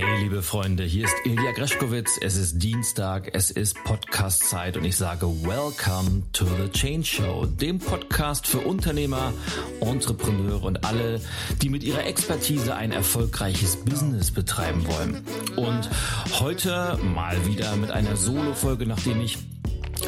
Hey, liebe Freunde, hier ist Ilja Greschkowitz. Es ist Dienstag, es ist Podcast-Zeit und ich sage Welcome to the Change Show, dem Podcast für Unternehmer, Entrepreneure und alle, die mit ihrer Expertise ein erfolgreiches Business betreiben wollen. Und heute mal wieder mit einer Solo-Folge, nachdem ich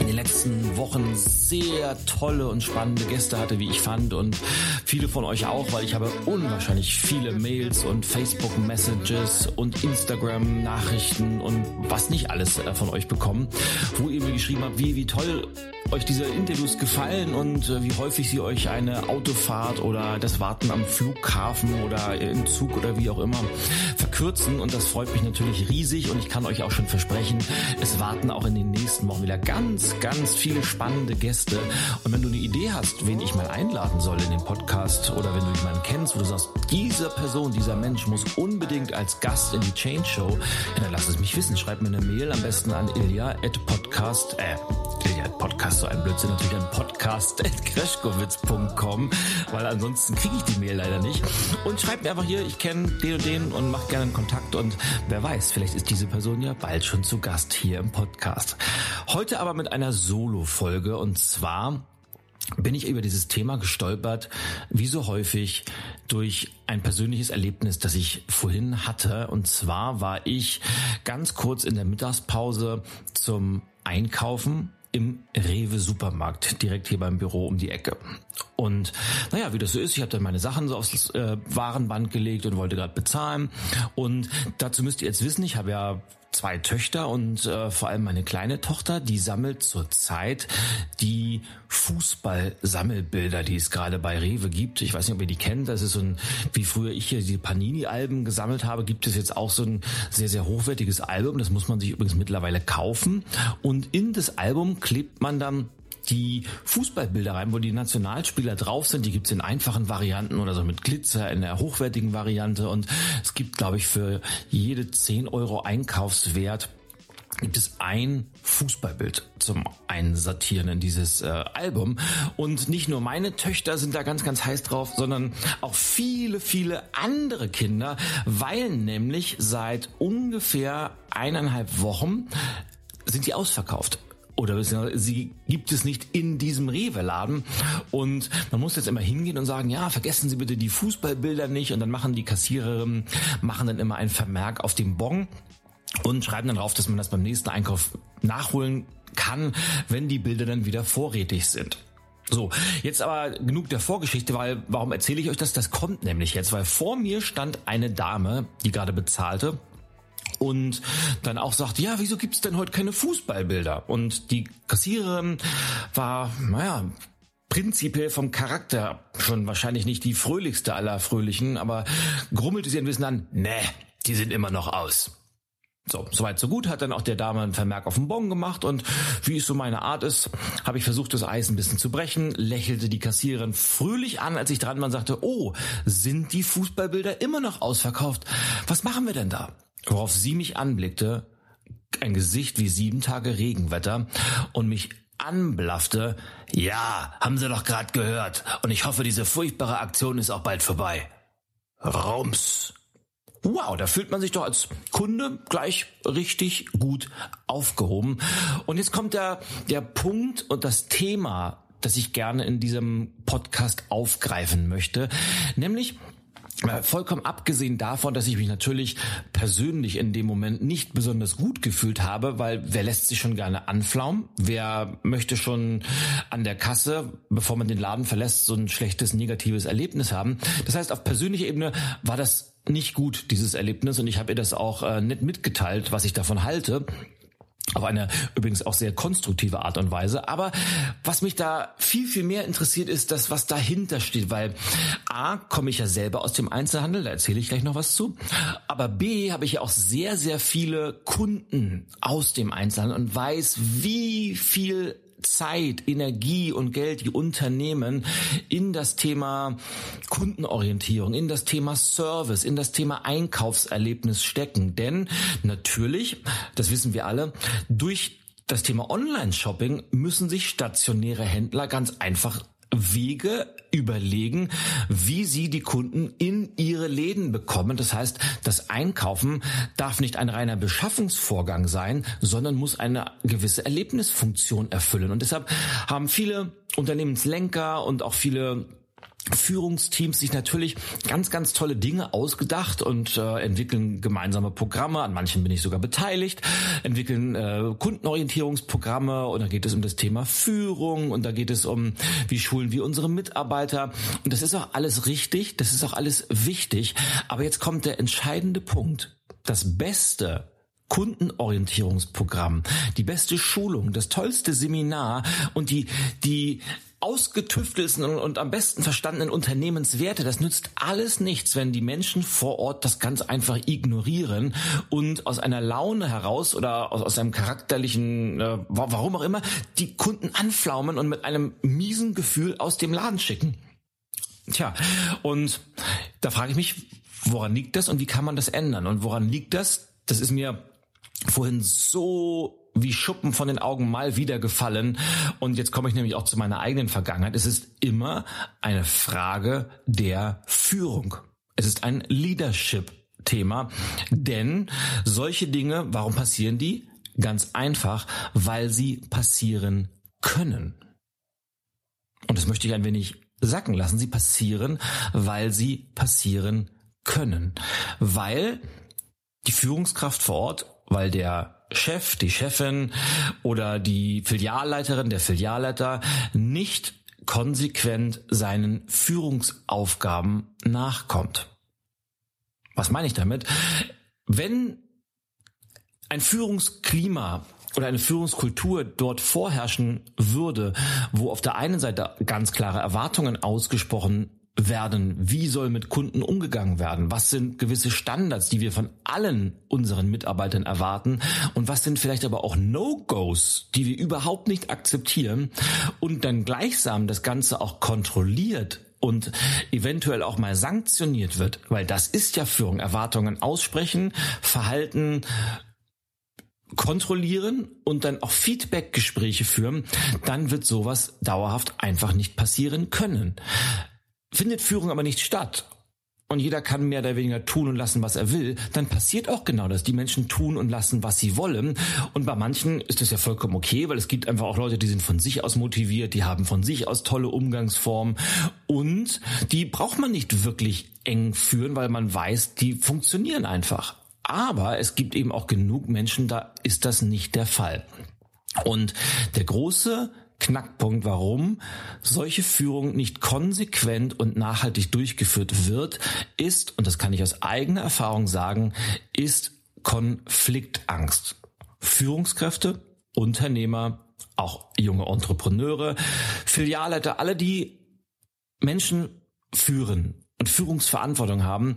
in den letzten Wochen sehr tolle und spannende Gäste hatte, wie ich fand und viele von euch auch, weil ich habe unwahrscheinlich viele Mails und Facebook Messages und Instagram Nachrichten und was nicht alles äh, von euch bekommen, wo ihr mir geschrieben habt, wie, wie toll euch diese Interviews gefallen und äh, wie häufig sie euch eine Autofahrt oder das Warten am Flughafen oder im Zug oder wie auch immer verkürzen. Und das freut mich natürlich riesig und ich kann euch auch schon versprechen, es warten auch in den nächsten Wochen wieder ganz, ganz viele spannende Gäste und wenn du eine Idee hast, wen ich mal einladen soll in den Podcast oder wenn du jemanden kennst, wo du sagst, diese Person, dieser Mensch muss unbedingt als Gast in die Change Show, dann lass es mich wissen, schreib mir eine Mail am besten an ilja at podcast, äh, podcast so ein Blödsinn, natürlich an podcast.kreschkowitz.com, weil ansonsten kriege ich die Mail leider nicht. Und schreibt mir einfach hier, ich kenne den und den und macht gerne einen Kontakt und wer weiß, vielleicht ist diese Person ja bald schon zu Gast hier im Podcast. Heute aber mit einer Solo-Folge und zwar bin ich über dieses Thema gestolpert, wie so häufig durch ein persönliches Erlebnis, das ich vorhin hatte. Und zwar war ich ganz kurz in der Mittagspause zum Einkaufen im Rewe Supermarkt, direkt hier beim Büro um die Ecke. Und naja, wie das so ist, ich habe dann meine Sachen so aufs äh, Warenband gelegt und wollte gerade bezahlen. Und dazu müsst ihr jetzt wissen, ich habe ja zwei Töchter und äh, vor allem meine kleine Tochter, die sammelt zurzeit die Fußball-Sammelbilder, die es gerade bei Rewe gibt. Ich weiß nicht, ob ihr die kennt. Das ist so ein, wie früher ich hier die Panini-Alben gesammelt habe, gibt es jetzt auch so ein sehr, sehr hochwertiges Album. Das muss man sich übrigens mittlerweile kaufen. Und in das Album klebt man dann die Fußballbilder rein, wo die Nationalspieler drauf sind. Die gibt's in einfachen Varianten oder so mit Glitzer in der hochwertigen Variante. Und es gibt, glaube ich, für jede 10 Euro Einkaufswert gibt es ein Fußballbild zum Einsortieren in dieses äh, Album. Und nicht nur meine Töchter sind da ganz, ganz heiß drauf, sondern auch viele, viele andere Kinder, weil nämlich seit ungefähr eineinhalb Wochen sind die ausverkauft oder sie gibt es nicht in diesem Rewe-Laden. Und man muss jetzt immer hingehen und sagen, ja, vergessen Sie bitte die Fußballbilder nicht. Und dann machen die Kassiererinnen, machen dann immer einen Vermerk auf dem Bon und schreiben dann drauf, dass man das beim nächsten Einkauf nachholen kann, wenn die Bilder dann wieder vorrätig sind. So, jetzt aber genug der Vorgeschichte, weil warum erzähle ich euch das? Das kommt nämlich jetzt, weil vor mir stand eine Dame, die gerade bezahlte und dann auch sagt, ja, wieso gibt's denn heute keine Fußballbilder? Und die Kassiererin war, naja, prinzipiell vom Charakter schon wahrscheinlich nicht die fröhlichste aller Fröhlichen, aber grummelte sie ein bisschen an, ne, die sind immer noch aus. So, soweit so gut, hat dann auch der Dame einen Vermerk auf den Bon gemacht und wie es so meine Art ist, habe ich versucht, das Eis ein bisschen zu brechen, lächelte die Kassiererin fröhlich an, als ich dran war und sagte, oh, sind die Fußballbilder immer noch ausverkauft? Was machen wir denn da? Worauf sie mich anblickte, ein Gesicht wie sieben Tage Regenwetter und mich anblaffte, ja, haben Sie doch gerade gehört, und ich hoffe, diese furchtbare Aktion ist auch bald vorbei. Rums. Wow, da fühlt man sich doch als Kunde gleich richtig gut aufgehoben. Und jetzt kommt der, der Punkt und das Thema, das ich gerne in diesem Podcast aufgreifen möchte, nämlich Vollkommen abgesehen davon, dass ich mich natürlich persönlich in dem Moment nicht besonders gut gefühlt habe, weil wer lässt sich schon gerne anflaumen? Wer möchte schon an der Kasse, bevor man den Laden verlässt, so ein schlechtes, negatives Erlebnis haben? Das heißt, auf persönlicher Ebene war das nicht gut, dieses Erlebnis, und ich habe ihr das auch äh, nicht mitgeteilt, was ich davon halte auf eine übrigens auch sehr konstruktive Art und Weise. Aber was mich da viel, viel mehr interessiert, ist das, was dahinter steht, weil A, komme ich ja selber aus dem Einzelhandel, da erzähle ich gleich noch was zu, aber B, habe ich ja auch sehr, sehr viele Kunden aus dem Einzelhandel und weiß, wie viel Zeit, Energie und Geld die Unternehmen in das Thema Kundenorientierung, in das Thema Service, in das Thema Einkaufserlebnis stecken. Denn natürlich, das wissen wir alle, durch das Thema Online-Shopping müssen sich stationäre Händler ganz einfach Wege überlegen, wie sie die Kunden in ihre Läden bekommen. Das heißt, das Einkaufen darf nicht ein reiner Beschaffungsvorgang sein, sondern muss eine gewisse Erlebnisfunktion erfüllen. Und deshalb haben viele Unternehmenslenker und auch viele Führungsteams sich natürlich ganz, ganz tolle Dinge ausgedacht und äh, entwickeln gemeinsame Programme. An manchen bin ich sogar beteiligt, entwickeln äh, Kundenorientierungsprogramme und da geht es um das Thema Führung und da geht es um, wie schulen wir unsere Mitarbeiter. Und das ist auch alles richtig, das ist auch alles wichtig. Aber jetzt kommt der entscheidende Punkt. Das Beste Kundenorientierungsprogramm, die beste Schulung, das tollste Seminar und die, die ausgetüftelsten und, und, am besten verstandenen Unternehmenswerte, das nützt alles nichts, wenn die Menschen vor Ort das ganz einfach ignorieren und aus einer Laune heraus oder aus, aus einem charakterlichen, äh, warum auch immer, die Kunden anflaumen und mit einem miesen Gefühl aus dem Laden schicken. Tja, und da frage ich mich, woran liegt das und wie kann man das ändern? Und woran liegt das? Das ist mir vorhin so wie Schuppen von den Augen mal wieder gefallen. Und jetzt komme ich nämlich auch zu meiner eigenen Vergangenheit. Es ist immer eine Frage der Führung. Es ist ein Leadership-Thema. Denn solche Dinge, warum passieren die? Ganz einfach, weil sie passieren können. Und das möchte ich ein wenig sacken lassen. Sie passieren, weil sie passieren können. Weil die Führungskraft vor Ort, weil der Chef, die Chefin oder die Filialleiterin, der Filialleiter nicht konsequent seinen Führungsaufgaben nachkommt. Was meine ich damit? Wenn ein Führungsklima oder eine Führungskultur dort vorherrschen würde, wo auf der einen Seite ganz klare Erwartungen ausgesprochen werden? Wie soll mit Kunden umgegangen werden? Was sind gewisse Standards, die wir von allen unseren Mitarbeitern erwarten? Und was sind vielleicht aber auch No-Gos, die wir überhaupt nicht akzeptieren? Und dann gleichsam das Ganze auch kontrolliert und eventuell auch mal sanktioniert wird, weil das ist ja Führung, Erwartungen aussprechen, Verhalten kontrollieren und dann auch Feedback-Gespräche führen, dann wird sowas dauerhaft einfach nicht passieren können. Findet Führung aber nicht statt und jeder kann mehr oder weniger tun und lassen, was er will, dann passiert auch genau das. Die Menschen tun und lassen, was sie wollen. Und bei manchen ist das ja vollkommen okay, weil es gibt einfach auch Leute, die sind von sich aus motiviert, die haben von sich aus tolle Umgangsformen und die braucht man nicht wirklich eng führen, weil man weiß, die funktionieren einfach. Aber es gibt eben auch genug Menschen, da ist das nicht der Fall. Und der große Knackpunkt, warum solche Führung nicht konsequent und nachhaltig durchgeführt wird, ist, und das kann ich aus eigener Erfahrung sagen, ist Konfliktangst. Führungskräfte, Unternehmer, auch junge Entrepreneure, Filialleiter, alle, die Menschen führen und Führungsverantwortung haben,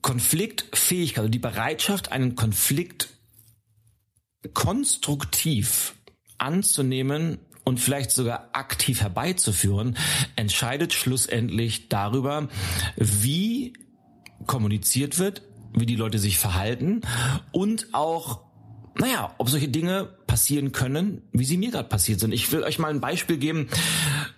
Konfliktfähigkeit, also die Bereitschaft, einen Konflikt konstruktiv anzunehmen und vielleicht sogar aktiv herbeizuführen, entscheidet schlussendlich darüber, wie kommuniziert wird, wie die Leute sich verhalten und auch naja, ob solche Dinge passieren können, wie sie mir gerade passiert sind. Ich will euch mal ein Beispiel geben,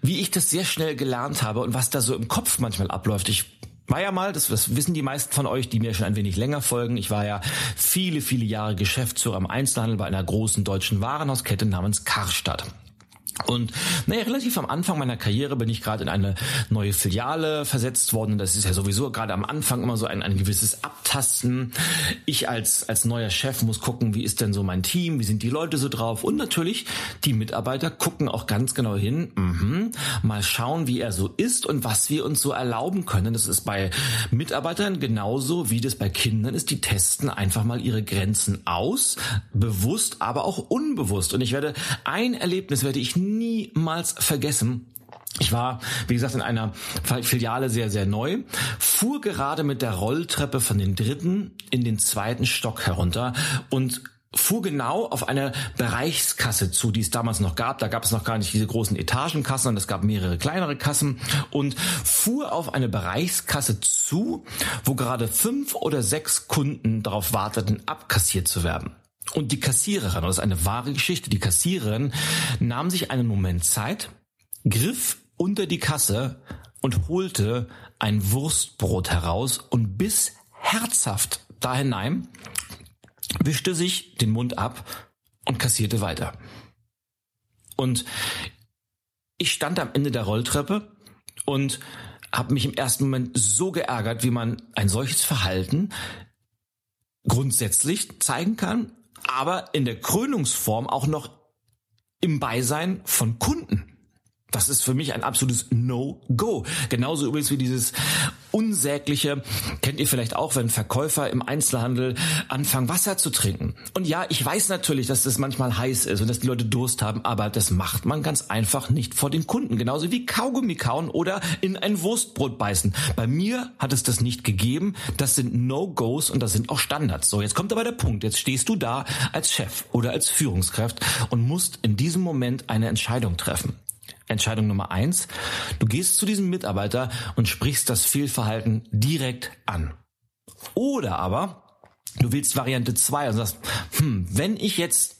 wie ich das sehr schnell gelernt habe und was da so im Kopf manchmal abläuft. Ich war ja mal, das, das wissen die meisten von euch, die mir schon ein wenig länger folgen, ich war ja viele, viele Jahre Geschäftsführer im Einzelhandel bei einer großen deutschen Warenhauskette namens Karstadt. Und naja, relativ am Anfang meiner Karriere bin ich gerade in eine neue Filiale versetzt worden. Das ist ja sowieso gerade am Anfang immer so ein, ein gewisses Abtasten. Ich als, als neuer Chef muss gucken, wie ist denn so mein Team, wie sind die Leute so drauf. Und natürlich, die Mitarbeiter gucken auch ganz genau hin, mhm, mal schauen, wie er so ist und was wir uns so erlauben können. Das ist bei Mitarbeitern genauso, wie das bei Kindern ist. Die testen einfach mal ihre Grenzen aus, bewusst, aber auch unbewusst. Und ich werde ein Erlebnis werde ich niemals vergessen. Ich war, wie gesagt, in einer Filiale sehr, sehr neu, fuhr gerade mit der Rolltreppe von den dritten in den zweiten Stock herunter und fuhr genau auf eine Bereichskasse zu, die es damals noch gab. Da gab es noch gar nicht diese großen Etagenkassen, sondern es gab mehrere kleinere Kassen und fuhr auf eine Bereichskasse zu, wo gerade fünf oder sechs Kunden darauf warteten, abkassiert zu werden. Und die Kassiererin, das ist eine wahre Geschichte, die Kassiererin nahm sich einen Moment Zeit, griff unter die Kasse und holte ein Wurstbrot heraus und biss herzhaft da hinein, wischte sich den Mund ab und kassierte weiter. Und ich stand am Ende der Rolltreppe und habe mich im ersten Moment so geärgert, wie man ein solches Verhalten grundsätzlich zeigen kann, aber in der Krönungsform auch noch im Beisein von Kunden. Das ist für mich ein absolutes No-Go. Genauso übrigens wie dieses unsägliche, kennt ihr vielleicht auch, wenn Verkäufer im Einzelhandel anfangen, Wasser zu trinken. Und ja, ich weiß natürlich, dass das manchmal heiß ist und dass die Leute Durst haben, aber das macht man ganz einfach nicht vor den Kunden. Genauso wie Kaugummi kauen oder in ein Wurstbrot beißen. Bei mir hat es das nicht gegeben. Das sind No-Gos und das sind auch Standards. So, jetzt kommt aber der Punkt. Jetzt stehst du da als Chef oder als Führungskraft und musst in diesem Moment eine Entscheidung treffen. Entscheidung Nummer eins. Du gehst zu diesem Mitarbeiter und sprichst das Fehlverhalten direkt an. Oder aber du willst Variante zwei und sagst, hm, wenn ich jetzt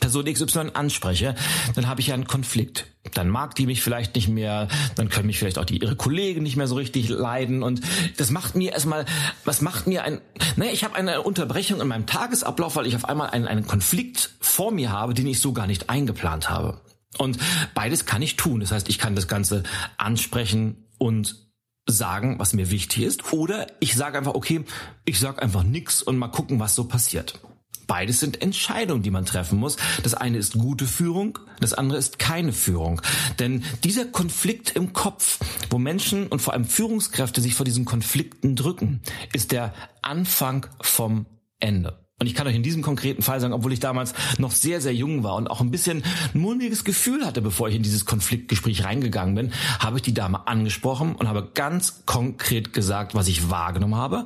Person XY anspreche, dann habe ich ja einen Konflikt. Dann mag die mich vielleicht nicht mehr, dann können mich vielleicht auch die ihre Kollegen nicht mehr so richtig leiden und das macht mir erstmal, was macht mir ein, naja, ich habe eine Unterbrechung in meinem Tagesablauf, weil ich auf einmal einen, einen Konflikt vor mir habe, den ich so gar nicht eingeplant habe. Und beides kann ich tun. Das heißt, ich kann das Ganze ansprechen und sagen, was mir wichtig ist. Oder ich sage einfach, okay, ich sage einfach nix und mal gucken, was so passiert. Beides sind Entscheidungen, die man treffen muss. Das eine ist gute Führung, das andere ist keine Führung. Denn dieser Konflikt im Kopf, wo Menschen und vor allem Führungskräfte sich vor diesen Konflikten drücken, ist der Anfang vom Ende. Und ich kann euch in diesem konkreten Fall sagen, obwohl ich damals noch sehr, sehr jung war und auch ein bisschen ein mulmiges Gefühl hatte, bevor ich in dieses Konfliktgespräch reingegangen bin, habe ich die Dame angesprochen und habe ganz konkret gesagt, was ich wahrgenommen habe.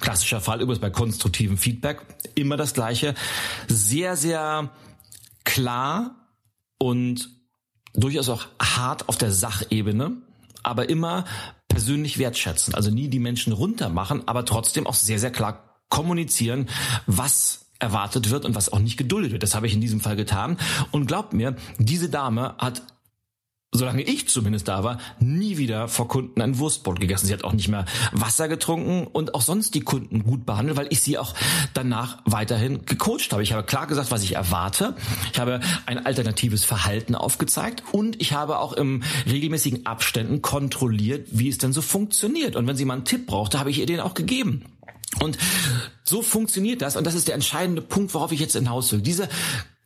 Klassischer Fall übrigens bei konstruktivem Feedback. Immer das Gleiche. Sehr, sehr klar und durchaus auch hart auf der Sachebene, aber immer persönlich wertschätzen. Also nie die Menschen runtermachen, aber trotzdem auch sehr, sehr klar kommunizieren, was erwartet wird und was auch nicht geduldet wird. Das habe ich in diesem Fall getan. Und glaubt mir, diese Dame hat solange ich zumindest da war, nie wieder vor Kunden ein Wurstbrot gegessen. Sie hat auch nicht mehr Wasser getrunken und auch sonst die Kunden gut behandelt, weil ich sie auch danach weiterhin gecoacht habe. Ich habe klar gesagt, was ich erwarte. Ich habe ein alternatives Verhalten aufgezeigt und ich habe auch im regelmäßigen Abständen kontrolliert, wie es denn so funktioniert. Und wenn sie mal einen Tipp brauchte, habe ich ihr den auch gegeben. Und so funktioniert das und das ist der entscheidende Punkt, worauf ich jetzt hinaus will. Diese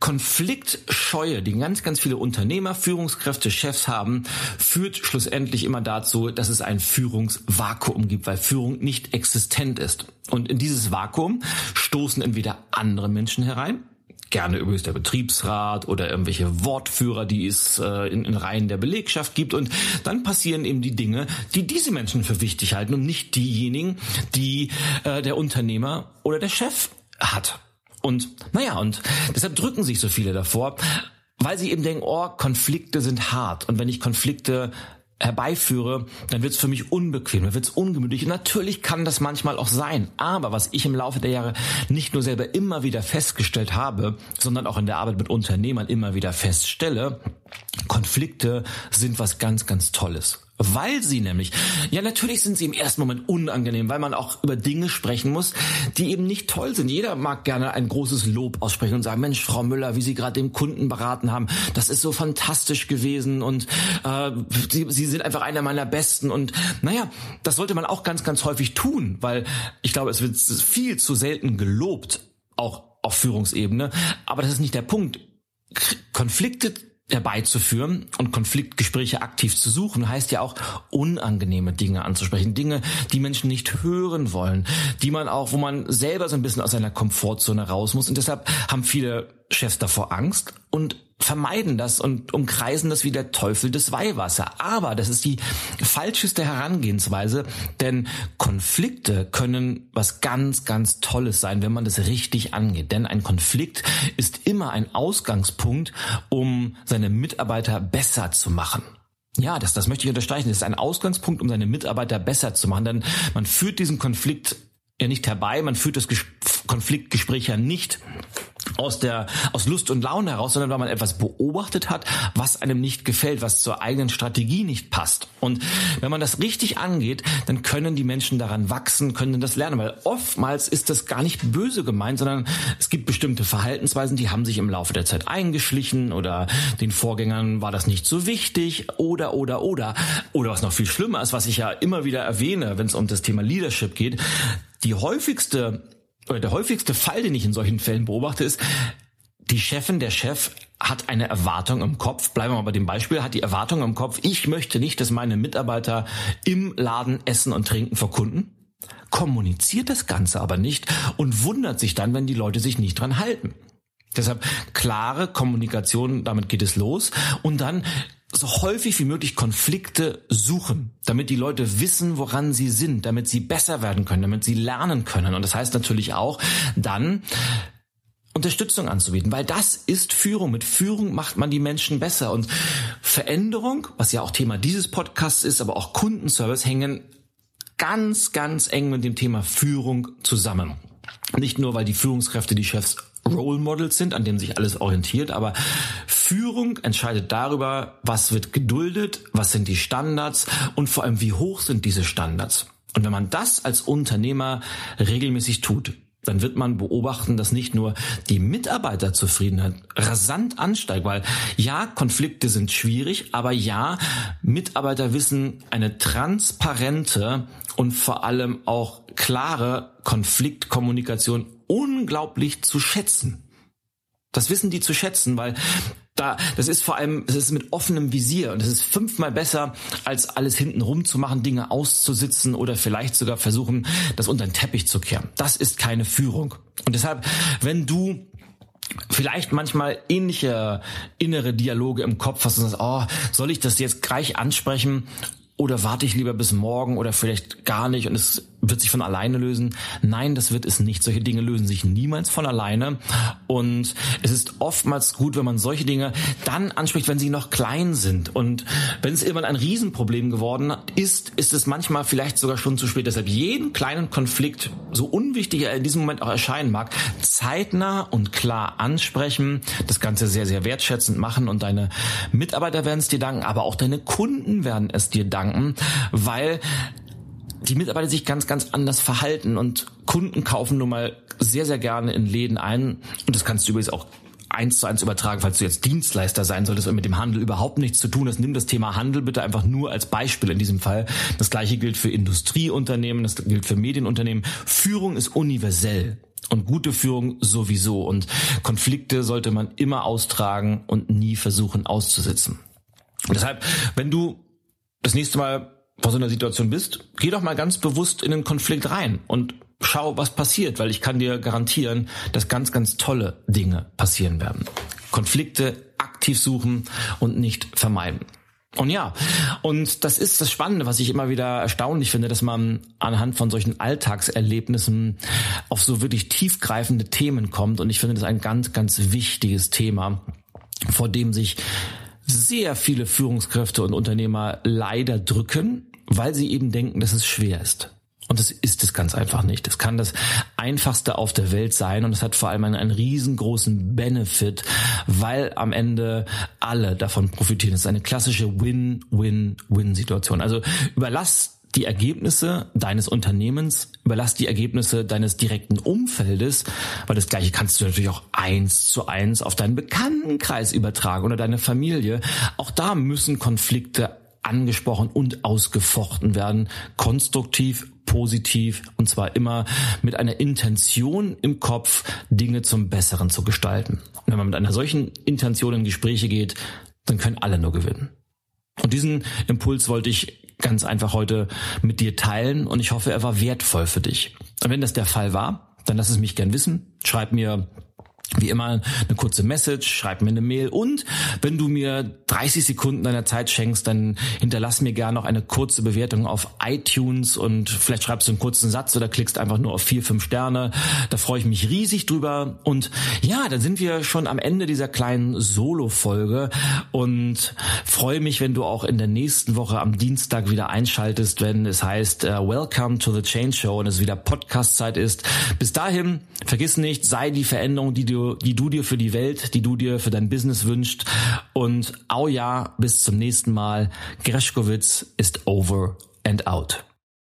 Konfliktscheue, die ganz, ganz viele Unternehmer, Führungskräfte, Chefs haben, führt schlussendlich immer dazu, dass es ein Führungsvakuum gibt, weil Führung nicht existent ist. Und in dieses Vakuum stoßen entweder andere Menschen herein, gerne übrigens der Betriebsrat oder irgendwelche Wortführer, die es äh, in, in Reihen der Belegschaft gibt. Und dann passieren eben die Dinge, die diese Menschen für wichtig halten und nicht diejenigen, die äh, der Unternehmer oder der Chef hat. Und naja, und deshalb drücken sich so viele davor, weil sie eben denken, oh, Konflikte sind hart. Und wenn ich Konflikte herbeiführe, dann wird es für mich unbequem, dann wird es ungemütlich. Und natürlich kann das manchmal auch sein. Aber was ich im Laufe der Jahre nicht nur selber immer wieder festgestellt habe, sondern auch in der Arbeit mit Unternehmern immer wieder feststelle, Konflikte sind was ganz, ganz Tolles. Weil sie nämlich, ja natürlich sind sie im ersten Moment unangenehm, weil man auch über Dinge sprechen muss, die eben nicht toll sind. Jeder mag gerne ein großes Lob aussprechen und sagen, Mensch, Frau Müller, wie Sie gerade den Kunden beraten haben, das ist so fantastisch gewesen und äh, sie, sie sind einfach einer meiner Besten. Und naja, das sollte man auch ganz, ganz häufig tun, weil ich glaube, es wird viel zu selten gelobt, auch auf Führungsebene. Aber das ist nicht der Punkt. Konflikte herbeizuführen und Konfliktgespräche aktiv zu suchen, heißt ja auch unangenehme Dinge anzusprechen, Dinge, die Menschen nicht hören wollen, die man auch, wo man selber so ein bisschen aus seiner Komfortzone raus muss. Und deshalb haben viele Chefs davor Angst und vermeiden das und umkreisen das wie der Teufel des Weihwasser. Aber das ist die falscheste Herangehensweise, denn Konflikte können was ganz, ganz Tolles sein, wenn man das richtig angeht. Denn ein Konflikt ist immer ein Ausgangspunkt, um seine Mitarbeiter besser zu machen. Ja, das, das möchte ich unterstreichen. Das ist ein Ausgangspunkt, um seine Mitarbeiter besser zu machen. Denn man führt diesen Konflikt ja nicht herbei, man führt das Ges Konfliktgespräch ja nicht, aus der aus Lust und Laune heraus, sondern weil man etwas beobachtet hat, was einem nicht gefällt, was zur eigenen Strategie nicht passt. Und wenn man das richtig angeht, dann können die Menschen daran wachsen, können das lernen, weil oftmals ist das gar nicht böse gemeint, sondern es gibt bestimmte Verhaltensweisen, die haben sich im Laufe der Zeit eingeschlichen oder den Vorgängern war das nicht so wichtig oder oder oder oder was noch viel schlimmer ist, was ich ja immer wieder erwähne, wenn es um das Thema Leadership geht, die häufigste oder der häufigste Fall, den ich in solchen Fällen beobachte, ist, die Chefin, der Chef hat eine Erwartung im Kopf, bleiben wir mal bei dem Beispiel, hat die Erwartung im Kopf, ich möchte nicht, dass meine Mitarbeiter im Laden essen und trinken vor Kunden, kommuniziert das Ganze aber nicht und wundert sich dann, wenn die Leute sich nicht dran halten. Deshalb klare Kommunikation, damit geht es los. Und dann so häufig wie möglich Konflikte suchen, damit die Leute wissen, woran sie sind, damit sie besser werden können, damit sie lernen können. Und das heißt natürlich auch, dann Unterstützung anzubieten, weil das ist Führung. Mit Führung macht man die Menschen besser und Veränderung, was ja auch Thema dieses Podcasts ist, aber auch Kundenservice hängen ganz, ganz eng mit dem Thema Führung zusammen. Nicht nur, weil die Führungskräfte die Chefs Role Models sind, an denen sich alles orientiert, aber Führung entscheidet darüber, was wird geduldet, was sind die Standards und vor allem, wie hoch sind diese Standards. Und wenn man das als Unternehmer regelmäßig tut, dann wird man beobachten, dass nicht nur die Mitarbeiterzufriedenheit rasant ansteigt, weil ja, Konflikte sind schwierig, aber ja, Mitarbeiter wissen eine transparente und vor allem auch klare Konfliktkommunikation unglaublich zu schätzen. Das wissen die zu schätzen, weil da, das ist vor allem, es ist mit offenem Visier und es ist fünfmal besser, als alles hinten rum zu machen, Dinge auszusitzen oder vielleicht sogar versuchen, das unter den Teppich zu kehren. Das ist keine Führung. Und deshalb, wenn du vielleicht manchmal ähnliche innere Dialoge im Kopf hast und sagst, oh, soll ich das jetzt gleich ansprechen oder warte ich lieber bis morgen oder vielleicht gar nicht und es wird sich von alleine lösen. Nein, das wird es nicht. Solche Dinge lösen sich niemals von alleine. Und es ist oftmals gut, wenn man solche Dinge dann anspricht, wenn sie noch klein sind. Und wenn es irgendwann ein Riesenproblem geworden ist, ist es manchmal vielleicht sogar schon zu spät. Deshalb jeden kleinen Konflikt, so unwichtig er in diesem Moment auch erscheinen mag, zeitnah und klar ansprechen, das Ganze sehr, sehr wertschätzend machen und deine Mitarbeiter werden es dir danken, aber auch deine Kunden werden es dir danken, weil die Mitarbeiter sich ganz, ganz anders verhalten und Kunden kaufen nun mal sehr, sehr gerne in Läden ein und das kannst du übrigens auch eins zu eins übertragen, falls du jetzt Dienstleister sein solltest und mit dem Handel überhaupt nichts zu tun hast. Nimm das Thema Handel bitte einfach nur als Beispiel in diesem Fall. Das gleiche gilt für Industrieunternehmen, das gilt für Medienunternehmen. Führung ist universell. Und gute Führung sowieso. Und Konflikte sollte man immer austragen und nie versuchen auszusitzen. Und deshalb, wenn du das nächste Mal vor so einer Situation bist, geh doch mal ganz bewusst in den Konflikt rein und schau, was passiert, weil ich kann dir garantieren, dass ganz, ganz tolle Dinge passieren werden. Konflikte aktiv suchen und nicht vermeiden. Und ja, und das ist das Spannende, was ich immer wieder erstaunlich finde, dass man anhand von solchen Alltagserlebnissen auf so wirklich tiefgreifende Themen kommt. Und ich finde das ein ganz, ganz wichtiges Thema, vor dem sich sehr viele Führungskräfte und Unternehmer leider drücken, weil sie eben denken, dass es schwer ist. Und das ist es ganz einfach nicht. Es kann das einfachste auf der Welt sein und es hat vor allem einen, einen riesengroßen Benefit, weil am Ende alle davon profitieren. Es ist eine klassische Win-Win-Win-Situation. Also überlass die Ergebnisse deines Unternehmens, überlass die Ergebnisse deines direkten Umfeldes, weil das gleiche kannst du natürlich auch eins zu eins auf deinen Bekanntenkreis übertragen oder deine Familie. Auch da müssen Konflikte angesprochen und ausgefochten werden, konstruktiv, positiv und zwar immer mit einer Intention im Kopf, Dinge zum Besseren zu gestalten. Und wenn man mit einer solchen Intention in Gespräche geht, dann können alle nur gewinnen. Und diesen Impuls wollte ich ganz einfach heute mit dir teilen und ich hoffe, er war wertvoll für dich. Und wenn das der Fall war, dann lass es mich gern wissen. Schreib mir wie immer eine kurze Message, schreib mir eine Mail und wenn du mir 30 Sekunden deiner Zeit schenkst, dann hinterlass mir gerne noch eine kurze Bewertung auf iTunes und vielleicht schreibst du einen kurzen Satz oder klickst einfach nur auf vier, fünf Sterne. Da freue ich mich riesig drüber und ja, dann sind wir schon am Ende dieser kleinen Solo-Folge und freue mich, wenn du auch in der nächsten Woche am Dienstag wieder einschaltest, wenn es heißt uh, Welcome to the Change Show und es wieder Podcast-Zeit ist. Bis dahin, vergiss nicht, sei die Veränderung, die du du, die du dir für die Welt, die du dir für dein Business wünscht. Und au ja, bis zum nächsten Mal. Greschkowitz ist over and out.